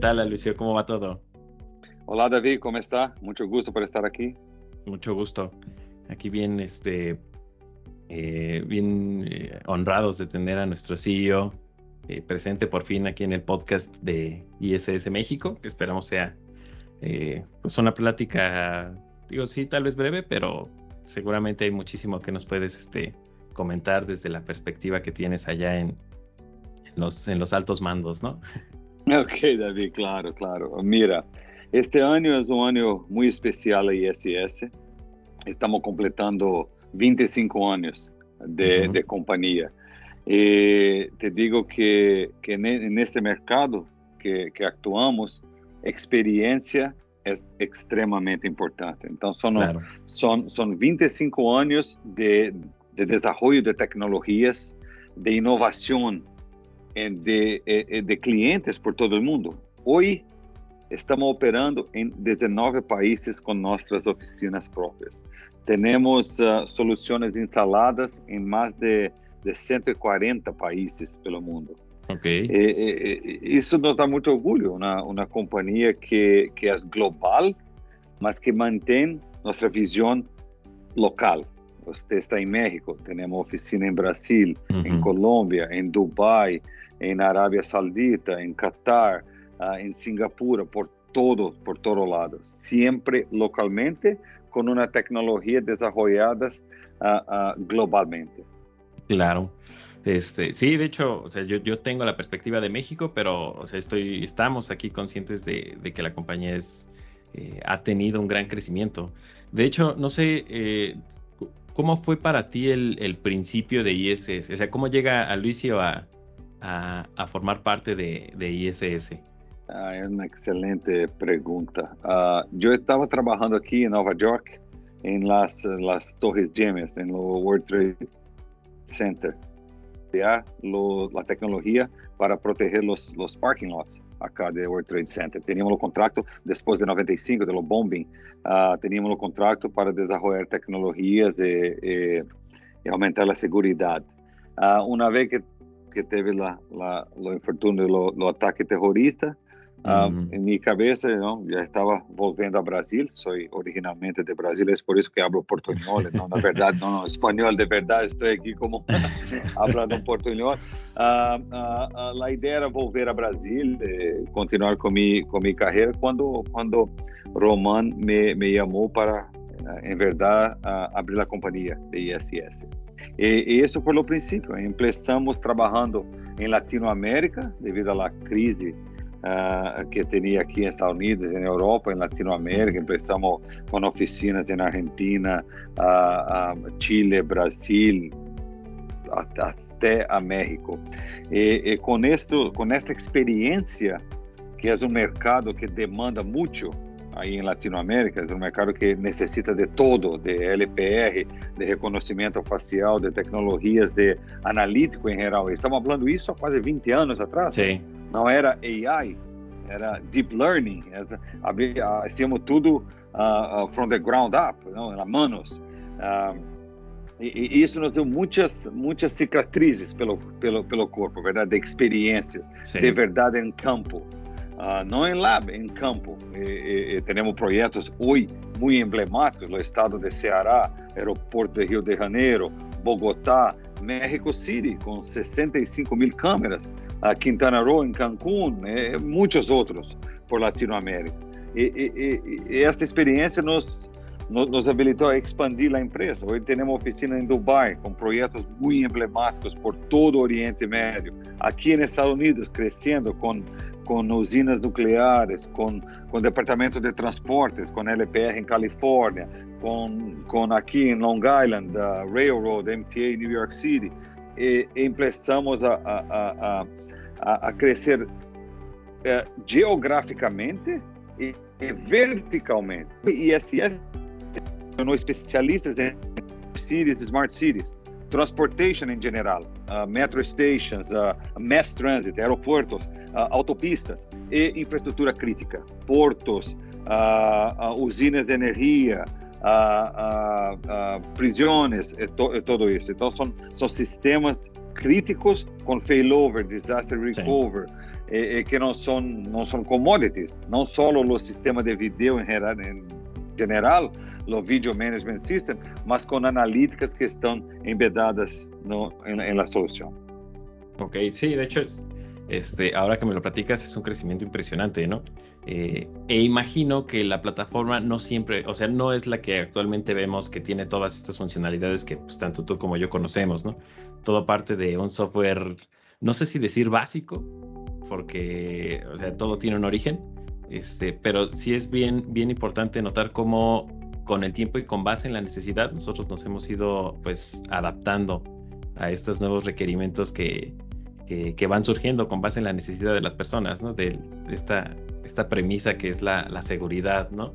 tal, Lucio? ¿Cómo va todo? Hola, David, ¿cómo está? Mucho gusto por estar aquí. Mucho gusto. Aquí bien, este, eh, bien eh, honrados de tener a nuestro CEO eh, presente por fin aquí en el podcast de ISS México, que esperamos sea pues una plática, digo, sí, tal vez breve, pero seguramente hay muchísimo que nos puedes este, comentar desde la perspectiva que tienes allá en, los, en los altos mandos, ¿no? Ok, David, claro, claro. Mira, este año es un año muy especial a ISS. Estamos completando 25 años de, de compañía. Y te digo que, que en este mercado que, que actuamos, experiencia es extremamente importante. Entonces, son, claro. son, son 25 años de, de desarrollo de tecnologías, de innovación de, de clientes por todo el mundo. Hoy estamos operando em 19 países com nossas oficinas próprias. Temos uh, soluções instaladas em mais de, de 140 países pelo mundo. Okay. E, e, isso nos dá muito orgulho, uma, uma companhia que, que é global, mas que mantém nossa visão local. Você está em México, temos oficina em Brasil, uhum. em Colômbia, em Dubai, em Arábia Saudita, em Catar, uh, em Singapura, por todo, por todo lado, sempre localmente, com uma tecnologia desarrollada uh, uh, globalmente. Claro. Este, sí, de hecho, o sea, yo, yo, tengo la perspectiva de México, pero o sea, estoy, estamos aquí conscientes de, de que la compañía es, eh, ha tenido un gran crecimiento. De hecho, no sé, eh, ¿cómo fue para ti el, el, principio de ISS? O sea, ¿cómo llega a Luisio a, a, a formar parte de, de ISS? Ah, é uma excelente pergunta. Uh, eu estava trabalhando aqui em Nova York, em las, las Torres Gêmeas, em no World Trade Center, criar a tecnologia para proteger os, os parking lots acá de World Trade Center. Teníamos el contrato después de 95, de los bombing, uh, teníamos el contrato para desarrollar tecnologías y, y eh, eh, aumentar la seguridad. Uh, una vez que, que teve la, la, lo infortunio, lo, lo ataque terrorista, Uhum. em minha cabeça, não, já estava voltando a Brasil. Sou originalmente de Brasil, é por isso que hablo portunhol. Não, na verdade, não, não espanhol de verdade. Estou aqui como falando um portunhol. Uh, uh, a ideia era voltar a Brasil, eh, continuar com minha com minha carreira. Quando quando Roman me me chamou para, em verdade, abrir a companhia de ISS. E, e isso foi o princípio. Começamos trabalhando em Latinoamérica, devido à crise uh, que tinha aqui em Estados Unidos, em Europa, em Latinoamérica. Começamos com oficinas em Argentina, uh, uh, Chile, Brasil, até a México. E, e com, esto, com esta experiência, que é um mercado que demanda muito, aí em Latinoamérica, é um mercado que necessita de todo, de LPR, de reconhecimento facial, de tecnologias de analítico em geral. Estamos falando isso há quase 20 anos atrás. Sim. Não era AI, era deep learning. Hacíamos tudo uh, from the ground up, não? Era manos. Uh, e, e, isso nos deu muitas muitas cicatrizes pelo pelo pelo corpo, verdade, de experiências, Sim. de verdade em campo. Uh, não em lab, em campo. E, e, temos projetos hoje muito emblemáticos no estado de Ceará, aeroporto de Rio de Janeiro, Bogotá, México City, com 65 mil câmeras, a Quintana Roo, em Cancún, né, muitos outros por Latinoamérica. E, e, e, esta experiência nos, nos, habilitou a expandir a empresa. Hoje temos oficina em Dubai, com projetos muito emblemáticos por todo o Oriente Médio. Aqui nos Estados Unidos, crescendo com com usinas nucleares, com, com departamento de transportes, com LPR em Califórnia, com, com aqui em Long Island, a Railroad, MTA New York City, e, e começamos a, a, a, a crescer é, geograficamente e, e verticalmente. E ISS tornou especialistas em cities, smart cities, transportation em geral, uh, metro stations, uh, mass transit, aeroportos, uh, autopistas e infraestrutura crítica, portos, usinas de energia, prisões e, to, e, todo isso. Então são, são sistemas críticos com failover, disaster recover eh, que não são não são commodities, não só o sistema de vídeo em geral, em general o Video Management System, mas com analíticas que estão embedadas no, en, en, la solución. Ok, sí, de hecho, es, este, ahora que me lo platicas, es un crecimiento impresionante, ¿no? Eh, e imagino que la plataforma no siempre, o sea, no es la que actualmente vemos que tiene todas estas funcionalidades que pues, tanto tú como yo conocemos, ¿no? Todo parte de un software, no sé si decir básico, porque, o sea, todo tiene un origen, este, pero sí es bien, bien importante notar cómo con el tiempo y con base en la necesidad, nosotros nos hemos ido pues adaptando a estos nuevos requerimientos que, que, van surgiendo con base en la necesidad de las personas, ¿no? De, esta, esta premisa que es la, la seguridad, ¿no?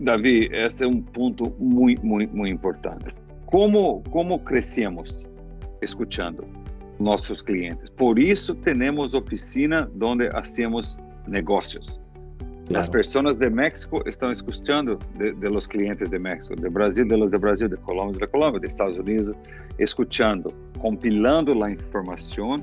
David, ese es un punto muy, muy, muy importante. ¿Cómo, cómo crecemos escuchando nuestros clientes? Por eso tenemos oficina donde hacemos negocios. Claro. As pessoas de México estão escutando de, de, los clientes de México, de Brasil, de los de Brasil, de Colômbia, de Colômbia, de Estados Unidos, escutando, compilando a informação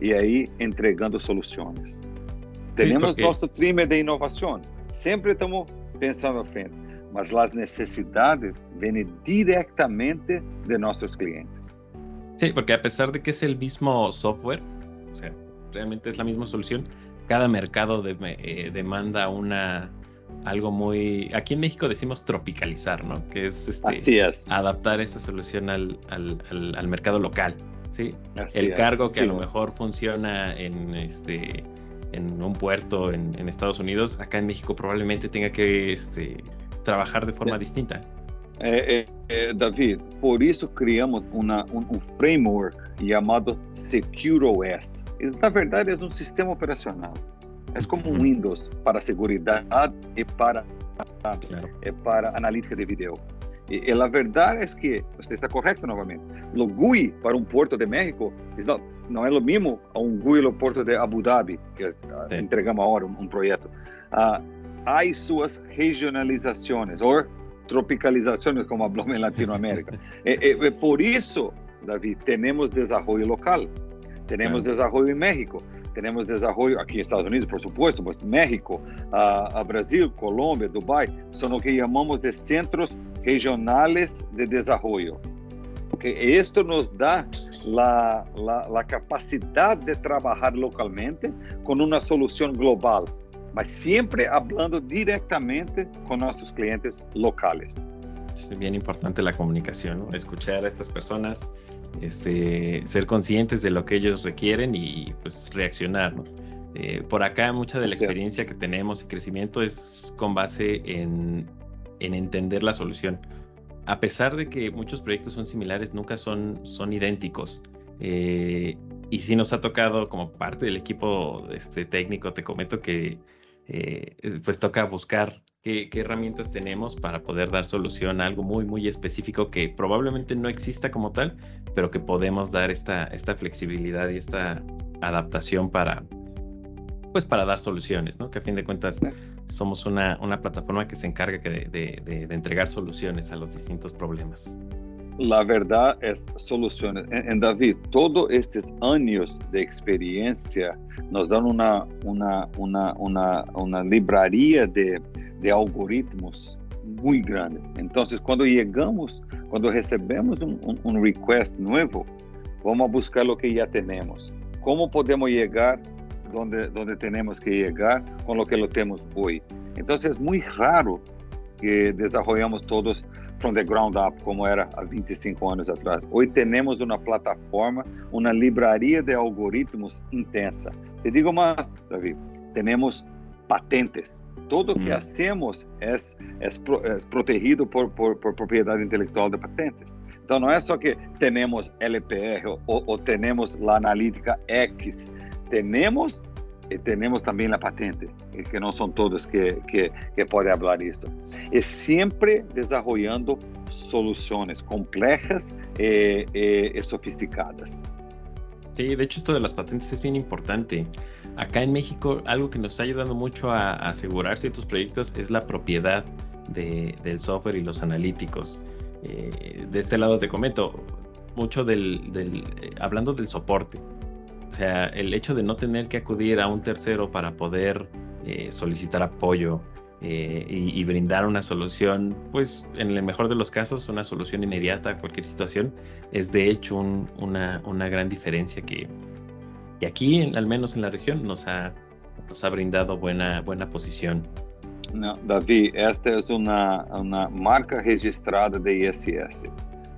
e aí entregando soluções. Temos porque... nosso time de inovação, sempre estamos pensando à frente, mas as necessidades vêm diretamente de nossos clientes. Sí, porque a pesar de que es el mismo software, o sea, realmente es la misma solución, cada mercado eh, demanda una algo muy aquí en México decimos tropicalizar, ¿no? Que es, este, adaptar esta solución al, al, mercado local, ¿sí? el cargo que a lo mejor funciona en este en un puerto en, Estados Unidos, acá en México probablemente tenga que este, trabajar de forma distinta. Eh, eh, David, por eso creamos una, un, un framework llamado SecureOS na verdade, é um sistema operacional. É como um Windows para segurança e para, claro. e para analítica de vídeo. E, a verdade é que, você está correto novamente, o GUI para um porto de México não, não é o mesmo a um GUI no porto de Abu Dhabi, que é, entregamos agora um, um projeto. Ah, há suas regionalizações, ou tropicalizações, como falamos em Latinoamérica. e, e, e por isso, David, temos desenvolvimento local. Tenemos desarrollo en México, tenemos desarrollo aquí en Estados Unidos, por supuesto, pues México, a, Brasil, Colombia, Dubai, son lo que llamamos de centros regionales de desarrollo. Porque esto nos da la, la, la capacidad de trabajar localmente con una solución global, mas siempre hablando directamente con nuestros clientes locales. Es bien importante la comunicación, ¿no? escuchar a estas personas, este, ser conscientes de lo que ellos requieren y pues reaccionar. Eh, por acá mucha de la experiencia que tenemos y crecimiento es con base en, entender la solución. A pesar de que muchos proyectos son similares, nunca son, son idénticos. Eh, y sí nos ha tocado como parte del equipo este, técnico, te comento que eh, pues toca buscar qué, herramientas tenemos para poder dar solución a algo muy, muy específico que probablemente no exista como tal, pero que podemos dar esta, esta flexibilidad y esta adaptación para, pues para dar soluciones, ¿no? Que a fin de cuentas somos una, una plataforma que se encarga de, de, de, entregar soluciones a los distintos problemas. La verdad es soluciones. En, David, todos estos años de experiencia nos dan una, una, una, una, una libraría de, de algoritmos muy grande. Entonces, cuando llegamos, cuando recebemos un, un, un, request nuevo, vamos a buscar lo que ya tenemos. ¿Cómo podemos llegar donde, donde tenemos que llegar con lo que lo tenemos hoy? Entonces, es muy raro que desarrollamos todos from the ground up, como era há 25 anos atrás. Hoje temos uma plataforma, uma livraria de algoritmos intensa. Te digo mais, David, temos patentes. Todo que hum. hacemos é, é, é protegido por, por, por, propriedade intelectual de patentes. Então, não é só que temos LPR ou, ou temos a analítica X. Temos e temos também a patente, que não são todos que, que, que podem falar isso. E sempre desenvolvendo soluções complexas e, e, e sofisticadas. Sí, de hecho esto de las patentes es bien importante. Acá en México, algo que nos está ayudando mucho a, asegurar ciertos proyectos es la propiedad del software y los analíticos. Eh, de este lado te comento, mucho del, eh, hablando del soporte. O sea, el hecho de no tener que acudir a un tercero para poder eh, solicitar apoyo eh, y, brindar una solución, pues en el mejor de los casos, una solución inmediata a cualquier situación, es de hecho una, una, gran diferencia que, que aquí, al menos en la región, nos ha, nos ha brindado buena, buena posición. No, David, esta es una, una marca registrada de ISS.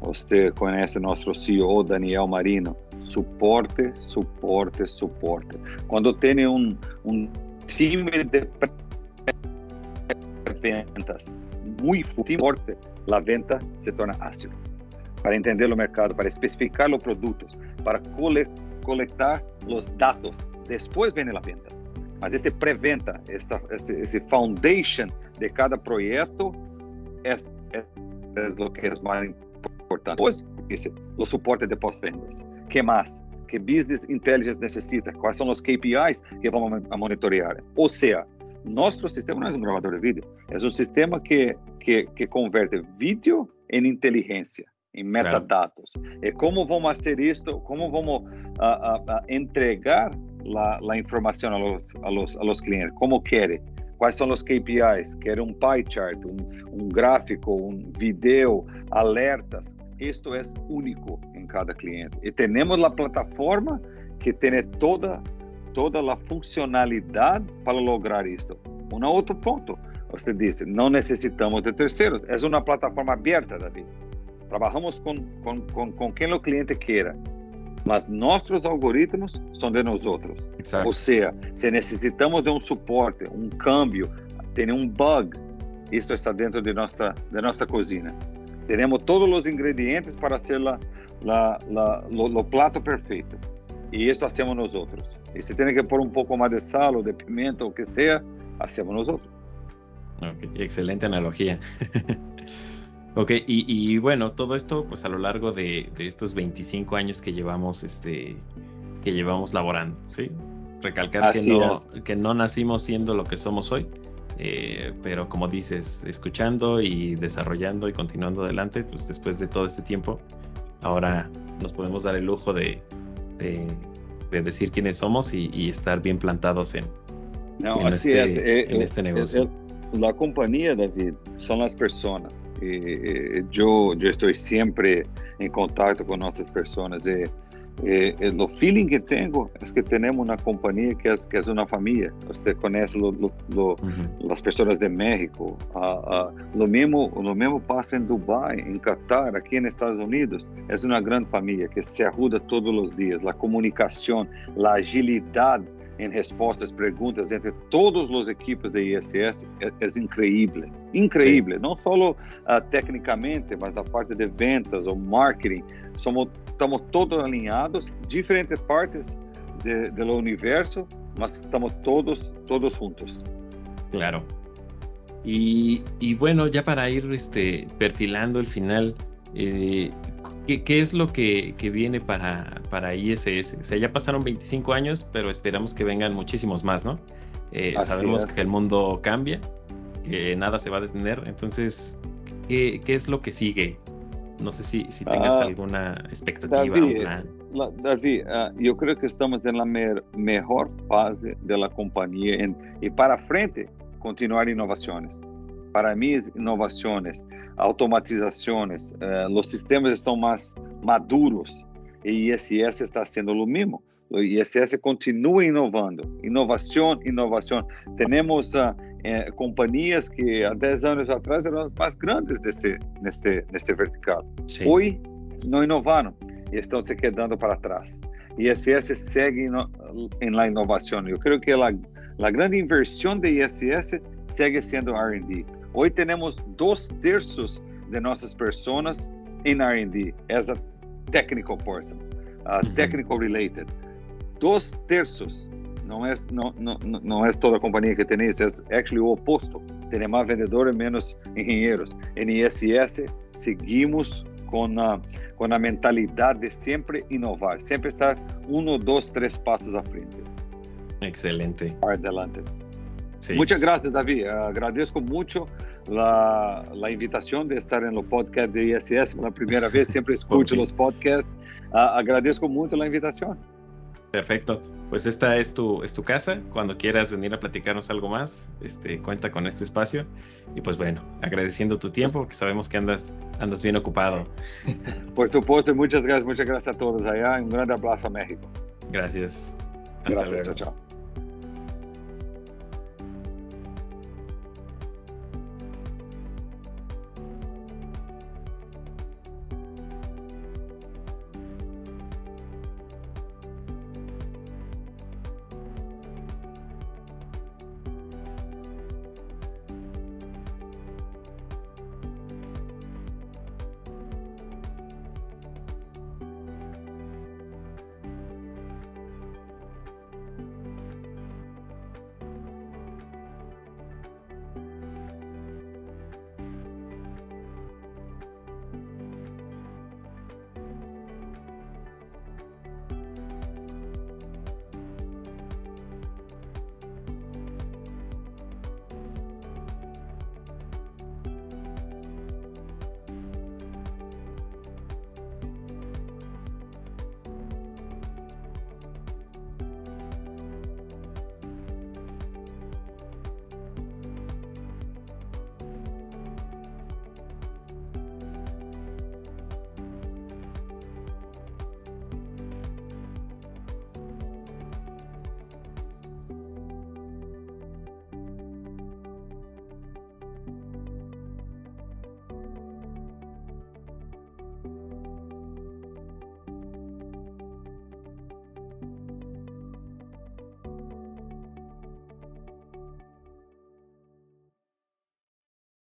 Usted conoce nuestro CEO Daniel Marino. Suporte, suporte, suporte. Cuando tiene un, un time de ventas muy fuerte, la venta se torna ácida. Para entender o mercado, para especificar os produtos, para cole coletar os dados. Depois vem a venda. Mas este pré-venta, esse, esse foundation de cada projeto é, é, é o que é mais importante. Depois, dice, o suporte de pós-vendas. Que mais? Que business intelligence necessita? Quais são os KPIs que vamos a monitorear? Ou seja, nosso sistema não é um gravador de vídeo, é um sistema que, que, que converte vídeo em inteligência, em metadados. Claro. E como vamos fazer isto? Como vamos a, a, a entregar a informação a los, a, los, a los clientes? Como querem? Quais são os KPIs? Quer um pie chart, um, um gráfico, um vídeo, alertas. Isto é único em cada cliente. E temos a plataforma que tem toda toda a funcionalidade para lograr isto. Um outro ponto, você disse, não necessitamos de terceiros. É uma plataforma aberta, David. Trabalhamos com, com, com, com quem o cliente queira, mas nossos algoritmos são de nós outros. Ou seja, se necessitamos de um suporte, um câmbio, tem um bug, isso está dentro de nossa, de nossa cozinha. Teremos todos os ingredientes para ser la, la, la, lo, lo plato perfeito. E isso hacemos nós outros. E se tem que pôr um pouco mais de sal ou de pimenta ou o que seja, hacemos nós outros. Okay, excelente analogía. ok, y, y, bueno, todo esto pues a lo largo de, de, estos 25 años que llevamos, este, que llevamos laborando, ¿sí? Recalcar que no, que no nacimos siendo lo que somos hoy, eh, pero como dices, escuchando y desarrollando y continuando adelante, pues después de todo este tiempo, ahora nos podemos dar el lujo de, de, de decir quiénes somos y, y, estar bien plantados en, en, este, es. Eh, en este negocio. la compañía, David, son las personas. Eh, yo, yo estoy siempre en contacto con nuestras personas. Eh, eh, el feeling que tengo es que tenemos una compañía que es, que es una familia. Usted conoce lo, lo, lo, -huh. las personas de México. Uh, uh, lo, mismo, lo mismo pasa en Dubai, en Qatar, aquí en Estados Unidos. Es una gran familia que se ayuda todos los días. La comunicación, la agilidad en respostas, perguntas entre todos os equipos de ISS é, é incrível, incrível. Não só uh, tecnicamente, mas da parte de ventas ou marketing, somos estamos todos alinhados, diferentes partes de, do universo, mas estamos todos todos juntos. Claro. Y, y bueno, ya para ir este, perfilando el final, eh, ¿Qué, es lo que, viene para, para ISS? O sea, ya pasaron 25 años, pero esperamos que vengan muchísimos más, ¿no? Eh, sabemos que el mundo cambia, que nada se va a detener. Entonces, ¿qué, es lo que sigue? No sé si, si tengas ah, alguna expectativa David, David, ah, yo creo que estamos en la mejor fase de la compañía y para frente continuar innovaciones. Para mí, innovaciones automatizações, eh, os sistemas estão mais maduros e ISS está sendo o mesmo. O ISS continua inovando, inovação, inovação. Temos uh, eh, companhias que há 10 anos atrás eram as mais grandes desse, neste, neste vertical. Sim. Hoje não inovaram e estão se quedando para trás. ISS segue la inovação. Eu creio que a grande inversão de ISS segue sendo R&D. Hoje temos dois terços de nossas pessoas em R&D as a technical person, uh, uhum. technical related. Dois terços não é não, não, não é toda a companhia que tem isso, é actually o oposto. Tem mais vendedores, menos engenheiros. Em ISS seguimos com a com a mentalidade de sempre inovar, sempre estar um, dois, três passos à frente. Excelente. Adelante. Muchas gracias, David. Agradezco mucho la, la, invitación de estar en los podcasts de ISS por la primera vez. Siempre escucho los podcasts. Uh, agradezco mucho la invitación. Perfecto. Pues esta es tu, es tu casa. Cuando quieras venir a platicarnos algo más, este, cuenta con este espacio. Y pues bueno, agradeciendo tu tiempo, que sabemos que andas, andas bien ocupado. Por supuesto, muchas gracias, muchas gracias a todos allá. Un gran abrazo a México. Gracias. Hasta gracias, luego. chao. chao.